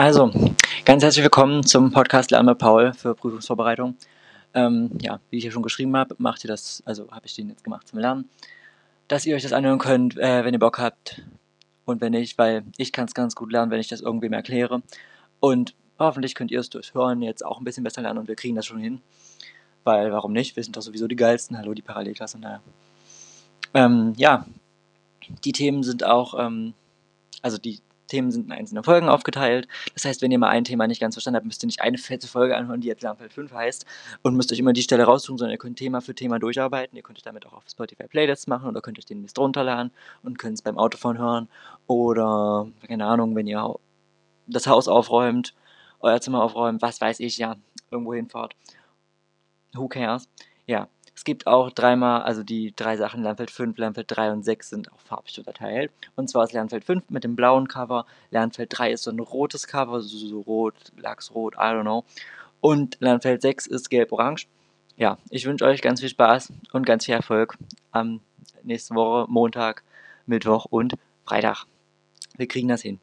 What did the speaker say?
Also, ganz herzlich willkommen zum Podcast Lernen mit Paul für Prüfungsvorbereitung. Ähm, ja, wie ich ja schon geschrieben habe, macht ihr das, also habe ich den jetzt gemacht zum Lernen, dass ihr euch das anhören könnt, äh, wenn ihr Bock habt und wenn nicht, weil ich kann es ganz gut lernen, wenn ich das irgendwem erkläre. Und hoffentlich könnt ihr es durchs Hören jetzt auch ein bisschen besser lernen und wir kriegen das schon hin. Weil, warum nicht? Wir sind doch sowieso die geilsten. Hallo, die Parallelklasse. Naja. Ähm, ja, die Themen sind auch, ähm, also die Themen sind in einzelne Folgen aufgeteilt. Das heißt, wenn ihr mal ein Thema nicht ganz verstanden habt, müsst ihr nicht eine fette Folge anhören, die jetzt Lernfeld 5 heißt und müsst euch immer die Stelle raussuchen, sondern ihr könnt Thema für Thema durcharbeiten. Ihr könnt euch damit auch auf Spotify Playlists machen oder könnt euch den Mist runterladen und könnt es beim Autofahren hören oder, keine Ahnung, wenn ihr das Haus aufräumt, euer Zimmer aufräumt, was weiß ich, ja, irgendwo hinfahrt. Who cares? Ja, es gibt auch dreimal, also die drei Sachen, Lernfeld 5, Lernfeld 3 und 6 sind auch farbig unterteilt. Und zwar ist Lernfeld 5 mit dem blauen Cover, Lernfeld 3 ist so ein rotes Cover, so, so rot, Lachsrot, I don't know. Und Lernfeld 6 ist gelb-orange. Ja, ich wünsche euch ganz viel Spaß und ganz viel Erfolg am nächsten Woche, Montag, Mittwoch und Freitag. Wir kriegen das hin.